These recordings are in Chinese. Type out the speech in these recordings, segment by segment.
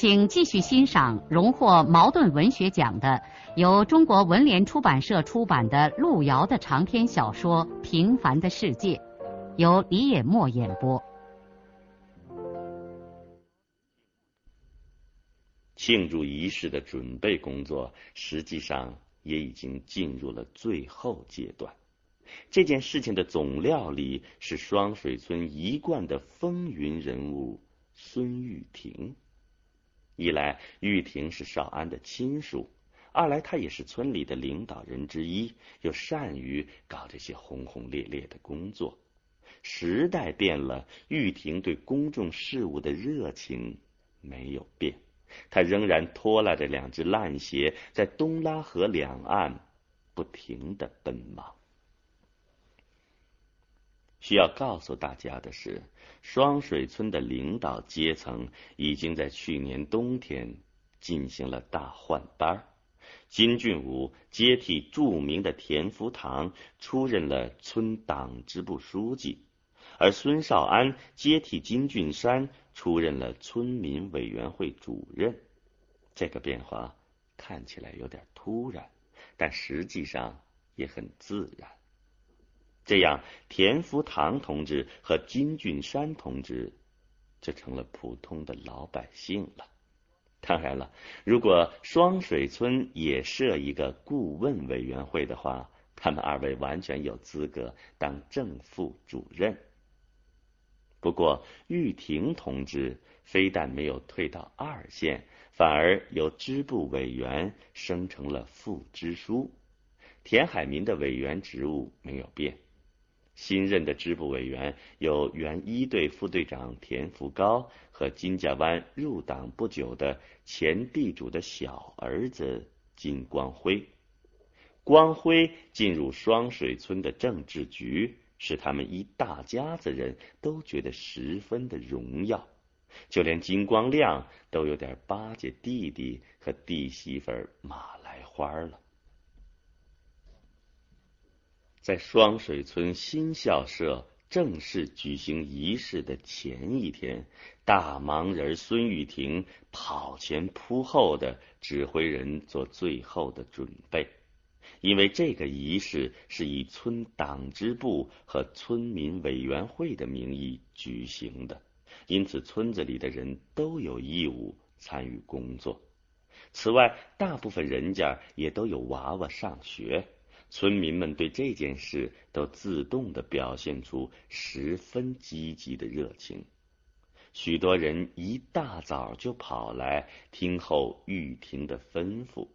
请继续欣赏荣获茅盾文学奖的、由中国文联出版社出版的路遥的长篇小说《平凡的世界》，由李野墨演播。庆祝仪式的准备工作实际上也已经进入了最后阶段。这件事情的总料理是双水村一贯的风云人物。孙玉婷，一来玉婷是少安的亲属，二来她也是村里的领导人之一，又善于搞这些轰轰烈烈的工作。时代变了，玉婷对公众事务的热情没有变，她仍然拖拉着两只烂鞋，在东拉河两岸不停的奔忙。需要告诉大家的是，双水村的领导阶层已经在去年冬天进行了大换班金俊武接替著名的田福堂出任了村党支部书记，而孙少安接替金俊山出任了村民委员会主任。这个变化看起来有点突然，但实际上也很自然。这样，田福堂同志和金俊山同志就成了普通的老百姓了。当然了，如果双水村也设一个顾问委员会的话，他们二位完全有资格当正副主任。不过，玉婷同志非但没有退到二线，反而由支部委员升成了副支书。田海民的委员职务没有变。新任的支部委员有原一队副队长田福高和金家湾入党不久的前地主的小儿子金光辉。光辉进入双水村的政治局，使他们一大家子人都觉得十分的荣耀，就连金光亮都有点巴结弟弟和弟媳妇马来花了。在双水村新校舍正式举行仪式的前一天，大忙人孙玉婷跑前扑后的指挥人做最后的准备。因为这个仪式是以村党支部和村民委员会的名义举行的，因此村子里的人都有义务参与工作。此外，大部分人家也都有娃娃上学。村民们对这件事都自动的表现出十分积极的热情，许多人一大早就跑来听候玉婷的吩咐。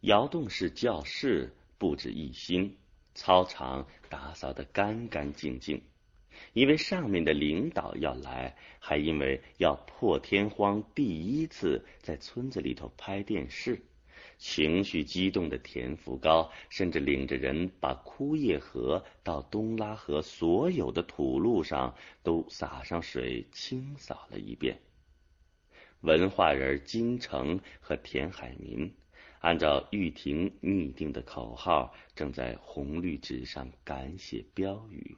窑洞式教室布置一新，操场打扫得干干净净，因为上面的领导要来，还因为要破天荒第一次在村子里头拍电视。情绪激动的田福高甚至领着人把枯叶河到东拉河所有的土路上都洒上水，清扫了一遍。文化人金城和田海民按照玉婷拟定的口号，正在红绿纸上赶写标语。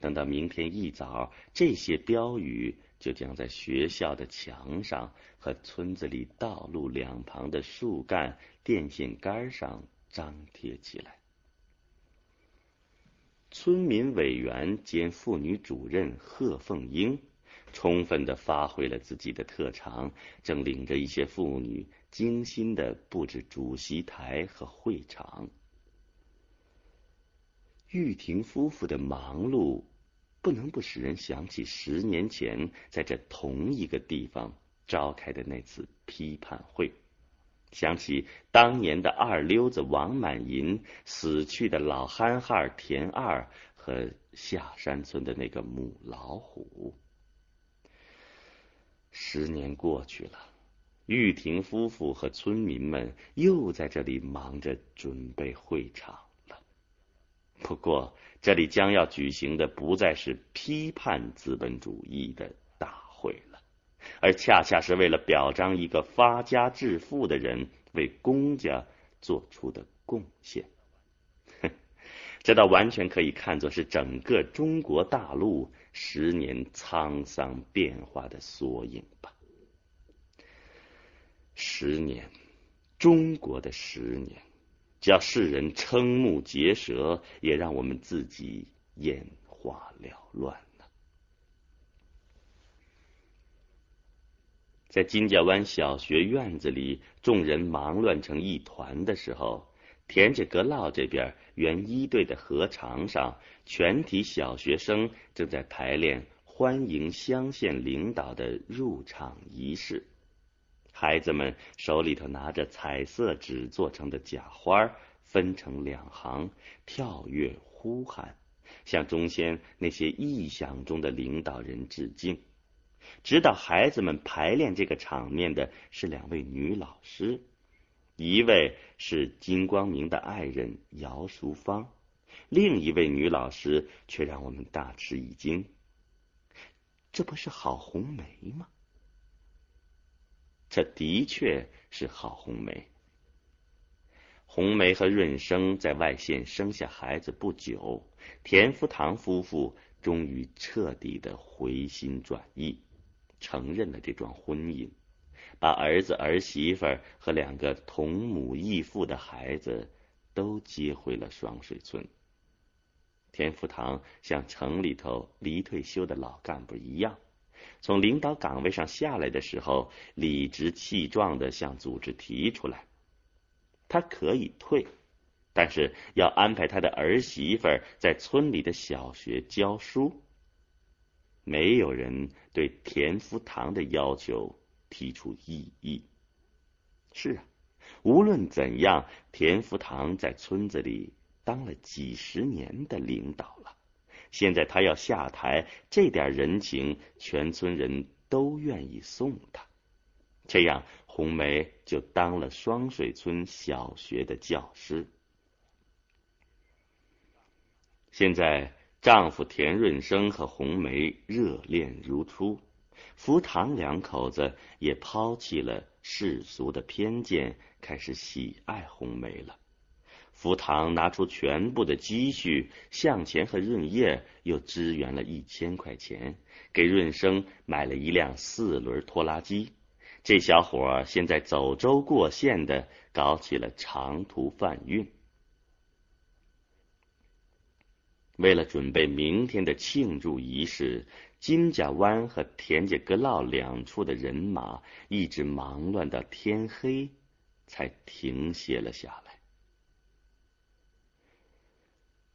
等到明天一早，这些标语。就将在学校的墙上和村子里道路两旁的树干、电线杆上张贴起来。村民委员兼妇女主任贺凤英充分的发挥了自己的特长，正领着一些妇女精心的布置主席台和会场。玉婷夫妇的忙碌。不能不使人想起十年前在这同一个地方召开的那次批判会，想起当年的二溜子王满银、死去的老憨汉田二和下山村的那个母老虎。十年过去了，玉婷夫妇和村民们又在这里忙着准备会场了。不过，这里将要举行的不再是批判资本主义的大会了，而恰恰是为了表彰一个发家致富的人为公家做出的贡献。这倒完全可以看作是整个中国大陆十年沧桑变化的缩影吧。十年，中国的十年，叫世人瞠目结舌，也让我们自己眼花缭乱呢。在金家湾小学院子里，众人忙乱成一团的时候。田家阁老这边，原一队的河场上，全体小学生正在排练欢迎乡县领导的入场仪式。孩子们手里头拿着彩色纸做成的假花，分成两行，跳跃呼喊，向中间那些臆想中的领导人致敬。指导孩子们排练这个场面的是两位女老师。一位是金光明的爱人姚淑芳，另一位女老师却让我们大吃一惊。这不是郝红梅吗？这的确是郝红梅。红梅和润生在外县生下孩子不久，田福堂夫妇终于彻底的回心转意，承认了这桩婚姻。把儿子儿媳妇和两个同母异父的孩子都接回了双水村。田福堂像城里头离退休的老干部一样，从领导岗位上下来的时候，理直气壮的向组织提出来，他可以退，但是要安排他的儿媳妇在村里的小学教书。没有人对田福堂的要求。提出异议。是啊，无论怎样，田福堂在村子里当了几十年的领导了，现在他要下台，这点人情，全村人都愿意送他。这样，红梅就当了双水村小学的教师。现在，丈夫田润生和红梅热恋如初。福堂两口子也抛弃了世俗的偏见，开始喜爱红梅了。福堂拿出全部的积蓄，向前和润叶又支援了一千块钱，给润生买了一辆四轮拖拉机。这小伙现在走州过县的，搞起了长途贩运。为了准备明天的庆祝仪式。金家湾和田家阁老两处的人马一直忙乱到天黑，才停歇了下来。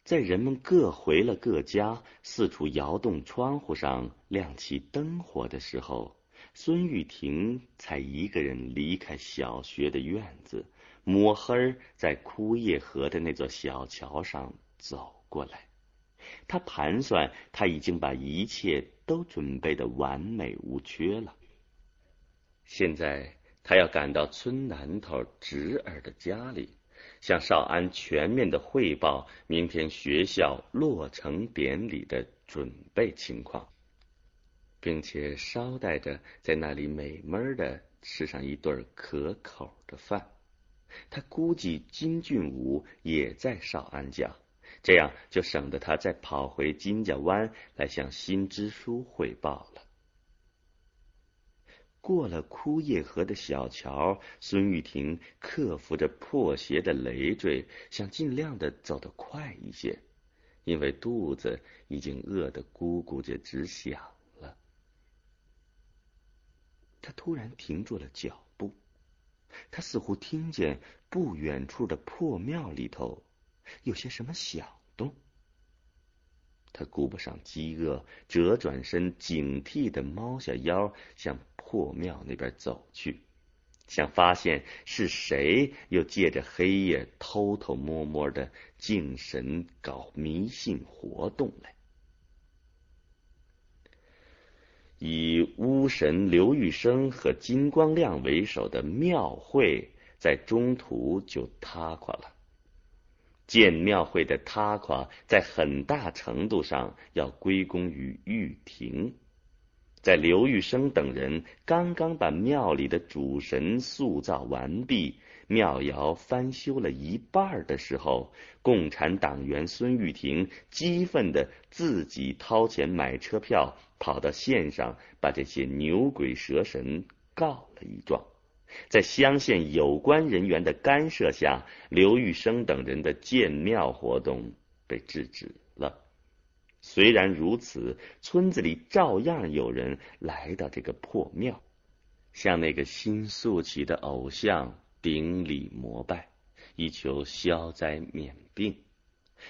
在人们各回了各家，四处摇动窗户上亮起灯火的时候，孙玉婷才一个人离开小学的院子，摸黑在枯叶河的那座小桥上走过来。他盘算，他已经把一切都准备的完美无缺了。现在，他要赶到村南头侄儿的家里，向少安全面的汇报明天学校落成典礼的准备情况，并且捎带着在那里美美的吃上一顿可口的饭。他估计金俊武也在少安家。这样就省得他再跑回金家湾来向新支书汇报了。过了枯叶河的小桥，孙玉婷克服着破鞋的累赘，想尽量的走得快一些，因为肚子已经饿得咕咕着直响了。他突然停住了脚步，他似乎听见不远处的破庙里头。有些什么响动？他顾不上饥饿，折转身，警惕的猫下腰，向破庙那边走去，想发现是谁又借着黑夜偷偷摸摸的敬神、搞迷信活动来。以巫神刘玉生和金光亮为首的庙会，在中途就塌垮了。建庙会的塌垮，在很大程度上要归功于玉婷。在刘玉生等人刚刚把庙里的主神塑造完毕。庙窑翻修了一半的时候，共产党员孙玉婷激愤的自己掏钱买车票，跑到县上把这些牛鬼蛇神告了一状。在乡县有关人员的干涉下，刘玉生等人的建庙活动被制止了。虽然如此，村子里照样有人来到这个破庙，向那个新塑起的偶像。顶礼膜拜，以求消灾免病。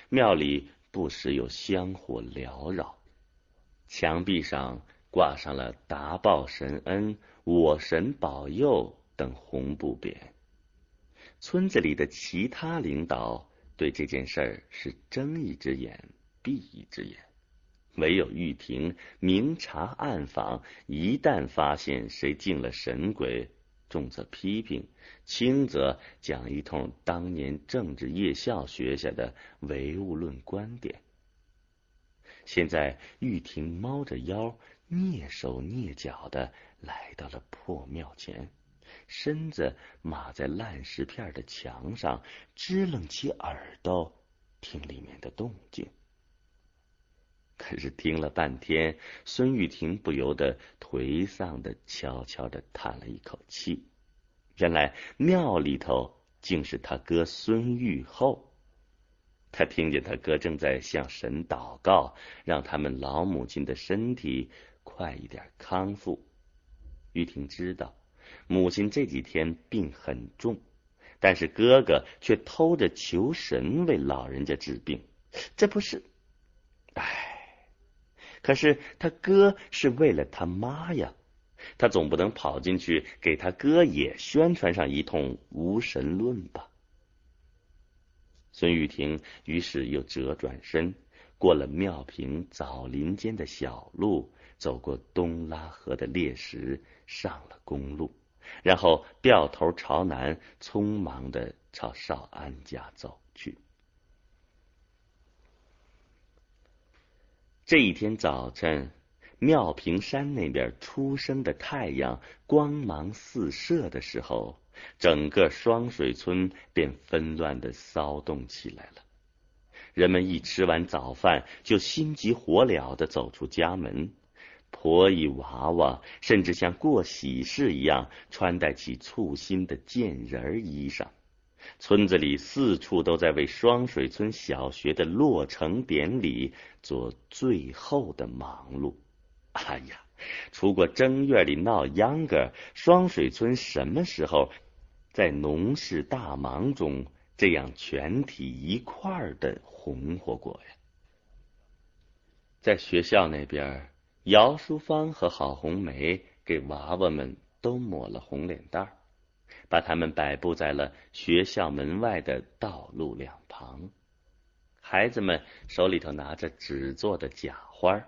庙里不时有香火缭绕，墙壁上挂上了“达报神恩，我神保佑”等红布匾。村子里的其他领导对这件事儿是睁一只眼闭一只眼，唯有玉婷明察暗访，一旦发现谁进了神鬼。重则批评，轻则讲一通当年政治夜校学下的唯物论观点。现在玉婷猫着腰，蹑手蹑脚的来到了破庙前，身子码在烂石片的墙上，支棱起耳朵听里面的动静。可是听了半天，孙玉婷不由得颓丧的悄悄的叹了一口气。原来庙里头竟是他哥孙玉厚。他听见他哥正在向神祷告，让他们老母亲的身体快一点康复。玉婷知道母亲这几天病很重，但是哥哥却偷着求神为老人家治病，这不是？唉。可是他哥是为了他妈呀，他总不能跑进去给他哥也宣传上一通无神论吧？孙玉婷于是又折转身，过了庙坪枣林间的小路，走过东拉河的裂石，上了公路，然后掉头朝南，匆忙的朝少安家走去。这一天早晨，妙平山那边初升的太阳光芒四射的时候，整个双水村便纷乱的骚动起来了。人们一吃完早饭，就心急火燎的走出家门，婆姨娃娃甚至像过喜事一样穿戴起簇新的贱人儿衣裳。村子里四处都在为双水村小学的落成典礼做最后的忙碌。哎呀，除过正月里闹秧歌，双水村什么时候在农事大忙中这样全体一块儿的红火过呀？在学校那边，姚淑芳和郝红梅给娃娃们都抹了红脸蛋儿。把他们摆布在了学校门外的道路两旁，孩子们手里头拿着纸做的假花，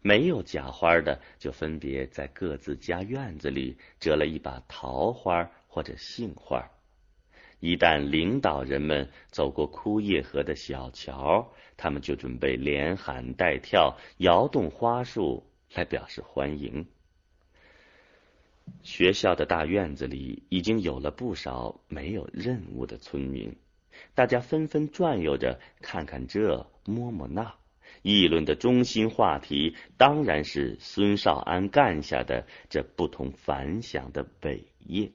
没有假花的就分别在各自家院子里折了一把桃花或者杏花。一旦领导人们走过枯叶河的小桥，他们就准备连喊带跳，摇动花束来表示欢迎。学校的大院子里已经有了不少没有任务的村民，大家纷纷转悠着，看看这，摸摸那，议论的中心话题当然是孙少安干下的这不同凡响的伟业。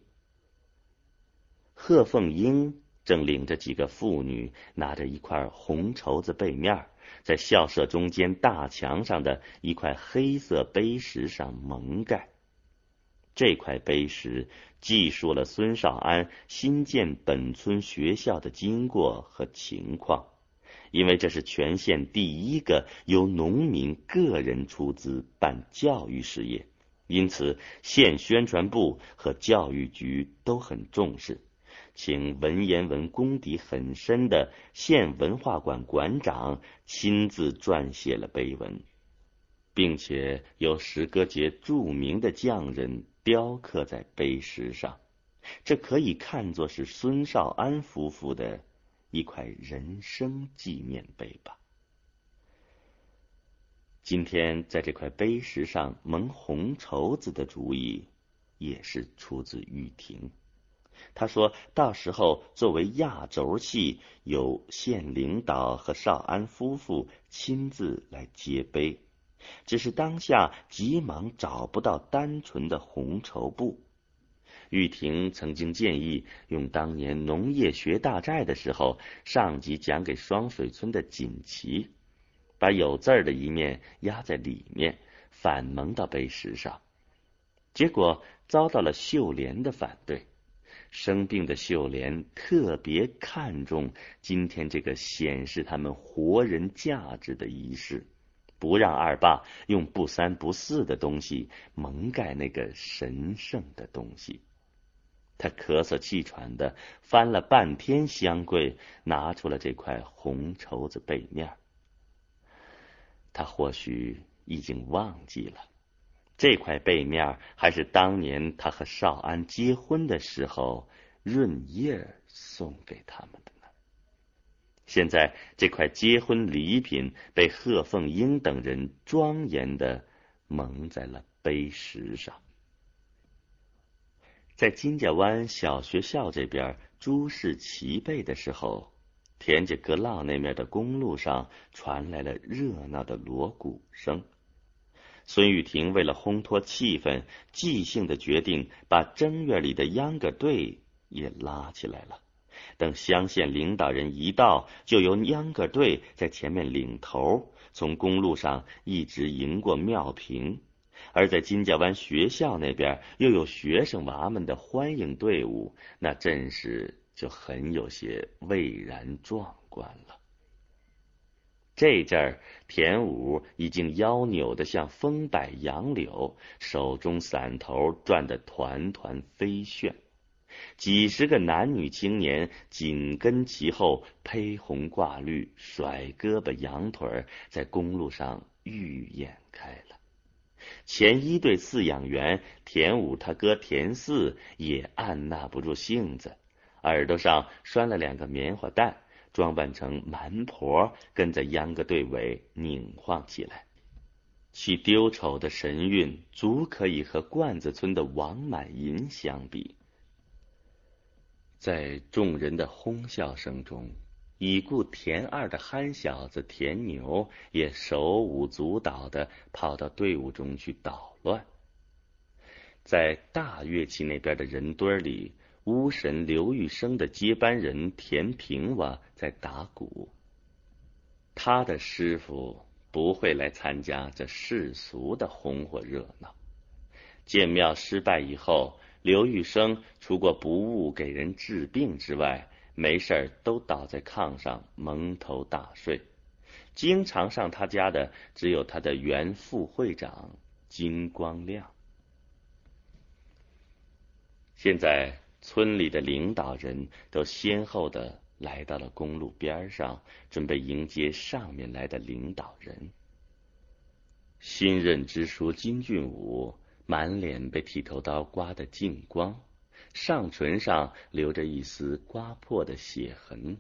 贺凤英正领着几个妇女，拿着一块红绸子被面，在校舍中间大墙上的一块黑色碑石上蒙盖。这块碑石记述了孙少安新建本村学校的经过和情况，因为这是全县第一个由农民个人出资办教育事业，因此县宣传部和教育局都很重视，请文言文功底很深的县文化馆馆长亲自撰写了碑文。并且由石歌节著名的匠人雕刻在碑石上，这可以看作是孙少安夫妇的一块人生纪念碑吧。今天在这块碑石上蒙红绸子的主意，也是出自玉婷。他说到时候作为压轴戏，由县领导和少安夫妇亲自来接碑。只是当下急忙找不到单纯的红绸布。玉婷曾经建议用当年农业学大寨的时候上级讲给双水村的锦旗，把有字儿的一面压在里面，反蒙到碑石上。结果遭到了秀莲的反对。生病的秀莲特别看重今天这个显示他们活人价值的仪式。不让二爸用不三不四的东西蒙盖那个神圣的东西。他咳嗽气喘的翻了半天箱柜，拿出了这块红绸子背面。他或许已经忘记了，这块背面还是当年他和少安结婚的时候润叶送给他们的呢。现在这块结婚礼品被贺凤英等人庄严的蒙在了碑石上。在金家湾小学校这边诸事齐备的时候，田家阁老那面的公路上传来了热闹的锣鼓声。孙玉婷为了烘托气氛，即兴的决定把正月里的秧歌队也拉起来了。等乡县领导人一到，就由秧歌队在前面领头，从公路上一直迎过庙坪；而在金家湾学校那边，又有学生娃们的欢迎队伍，那阵势就很有些蔚然壮观了。这阵儿，田武已经腰扭得像风摆杨柳，手中伞头转得团团飞旋。几十个男女青年紧跟其后，披红挂绿，甩胳膊扬腿，在公路上愈演开了。前一队饲养员田武他哥田四也按捺不住性子，耳朵上拴了两个棉花蛋，装扮成蛮婆，跟在秧歌队尾拧晃起来。其丢丑的神韵，足可以和罐子村的王满银相比。在众人的哄笑声中，已故田二的憨小子田牛也手舞足蹈的跑到队伍中去捣乱。在大乐器那边的人堆里，巫神刘玉生的接班人田平娃在打鼓。他的师傅不会来参加这世俗的红火热闹。建庙失败以后。刘玉生除过不误给人治病之外，没事儿都倒在炕上蒙头大睡。经常上他家的只有他的原副会长金光亮。现在村里的领导人都先后的来到了公路边上，准备迎接上面来的领导人。新任支书金俊武。满脸被剃头刀刮得净光，上唇上留着一丝刮破的血痕，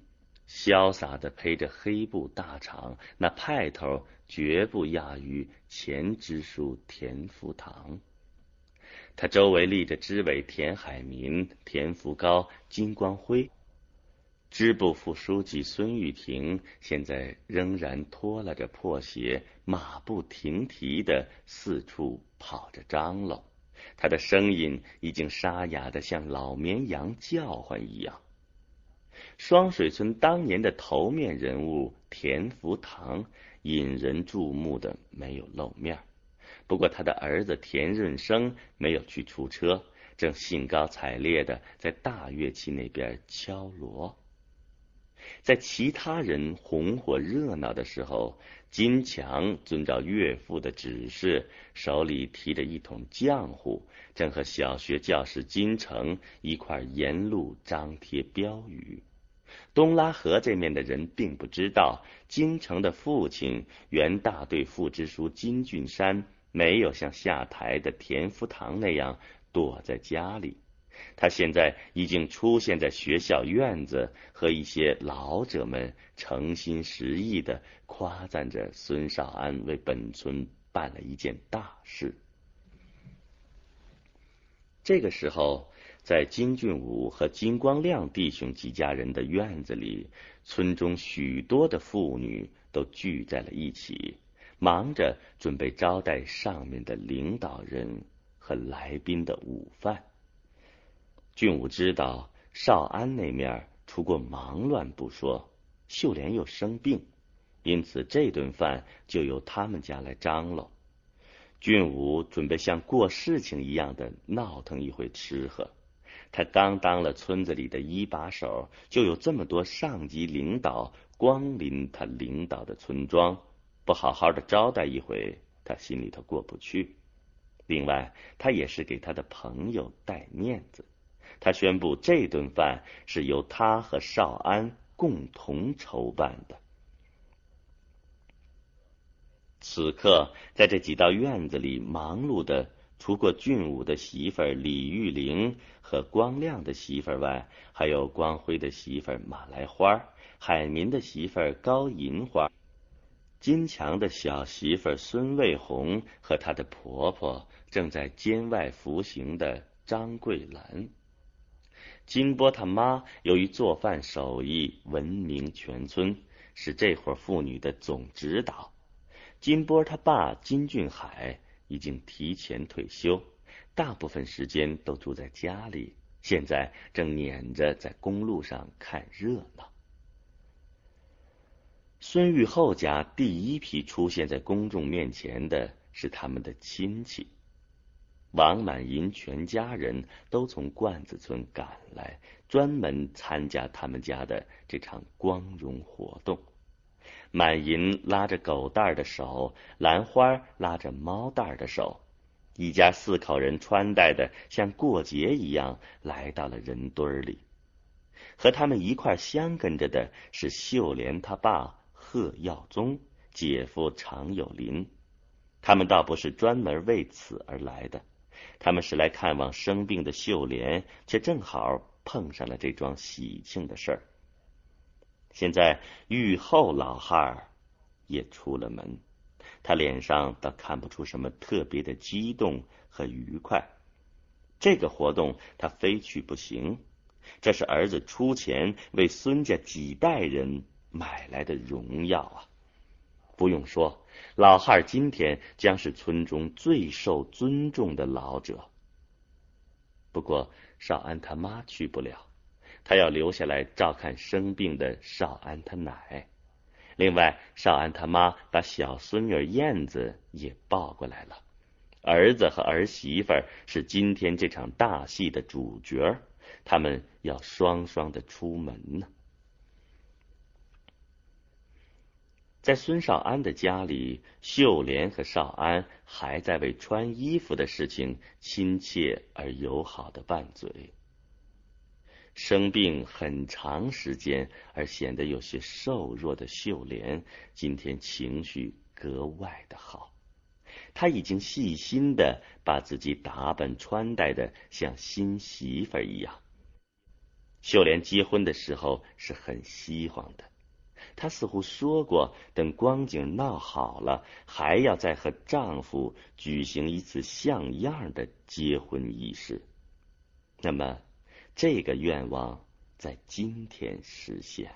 潇洒的披着黑布大氅，那派头绝不亚于前支书田福堂。他周围立着支委田海民、田福高、金光辉。支部副书记孙玉婷现在仍然拖拉着破鞋，马不停蹄的四处跑着张罗，他的声音已经沙哑的像老绵羊叫唤一样。双水村当年的头面人物田福堂引人注目的没有露面，不过他的儿子田润生没有去出车，正兴高采烈的在大乐器那边敲锣。在其他人红火热闹的时候，金强遵照岳父的指示，手里提着一桶浆糊，正和小学教师金城一块沿路张贴标语。东拉河这面的人并不知道，京城的父亲原大队副支书金俊山没有像下台的田福堂那样躲在家里，他现在已经出现在学校院子，和一些老者们诚心实意的夸赞着孙少安为本村办了一件大事。这个时候。在金俊武和金光亮弟兄几家人的院子里，村中许多的妇女都聚在了一起，忙着准备招待上面的领导人和来宾的午饭。俊武知道少安那面出过忙乱不说，秀莲又生病，因此这顿饭就由他们家来张罗。俊武准备像过事情一样的闹腾一回吃喝。他刚当了村子里的一把手，就有这么多上级领导光临他领导的村庄，不好好的招待一回，他心里头过不去。另外，他也是给他的朋友带面子。他宣布这顿饭是由他和少安共同筹办的。此刻，在这几道院子里忙碌的。除过俊武的媳妇儿李玉玲和光亮的媳妇儿外，还有光辉的媳妇儿马来花、海民的媳妇儿高银花、金强的小媳妇孙卫红和她的婆婆正在监外服刑的张桂兰。金波他妈由于做饭手艺闻名全村，是这伙妇女的总指导。金波他爸金俊海。已经提前退休，大部分时间都住在家里。现在正撵着在公路上看热闹。孙玉厚家第一批出现在公众面前的是他们的亲戚，王满银全家人都从罐子村赶来，专门参加他们家的这场光荣活动。满银拉着狗蛋儿的手，兰花拉着猫蛋儿的手，一家四口人穿戴的像过节一样，来到了人堆里。和他们一块相跟着的是秀莲他爸贺耀宗、姐夫常有林。他们倒不是专门为此而来的，他们是来看望生病的秀莲，却正好碰上了这桩喜庆的事儿。现在玉后老汉儿也出了门，他脸上倒看不出什么特别的激动和愉快。这个活动他非去不行，这是儿子出钱为孙家几代人买来的荣耀啊！不用说，老汉今天将是村中最受尊重的老者。不过少安他妈去不了。他要留下来照看生病的少安他奶，另外少安他妈把小孙女燕子也抱过来了。儿子和儿媳妇是今天这场大戏的主角，他们要双双的出门呢。在孙少安的家里，秀莲和少安还在为穿衣服的事情亲切而友好的拌嘴。生病很长时间而显得有些瘦弱的秀莲，今天情绪格外的好。她已经细心的把自己打扮穿戴的像新媳妇一样。秀莲结婚的时候是很希望的，她似乎说过，等光景闹好了，还要再和丈夫举行一次像样的结婚仪式。那么。这个愿望在今天实现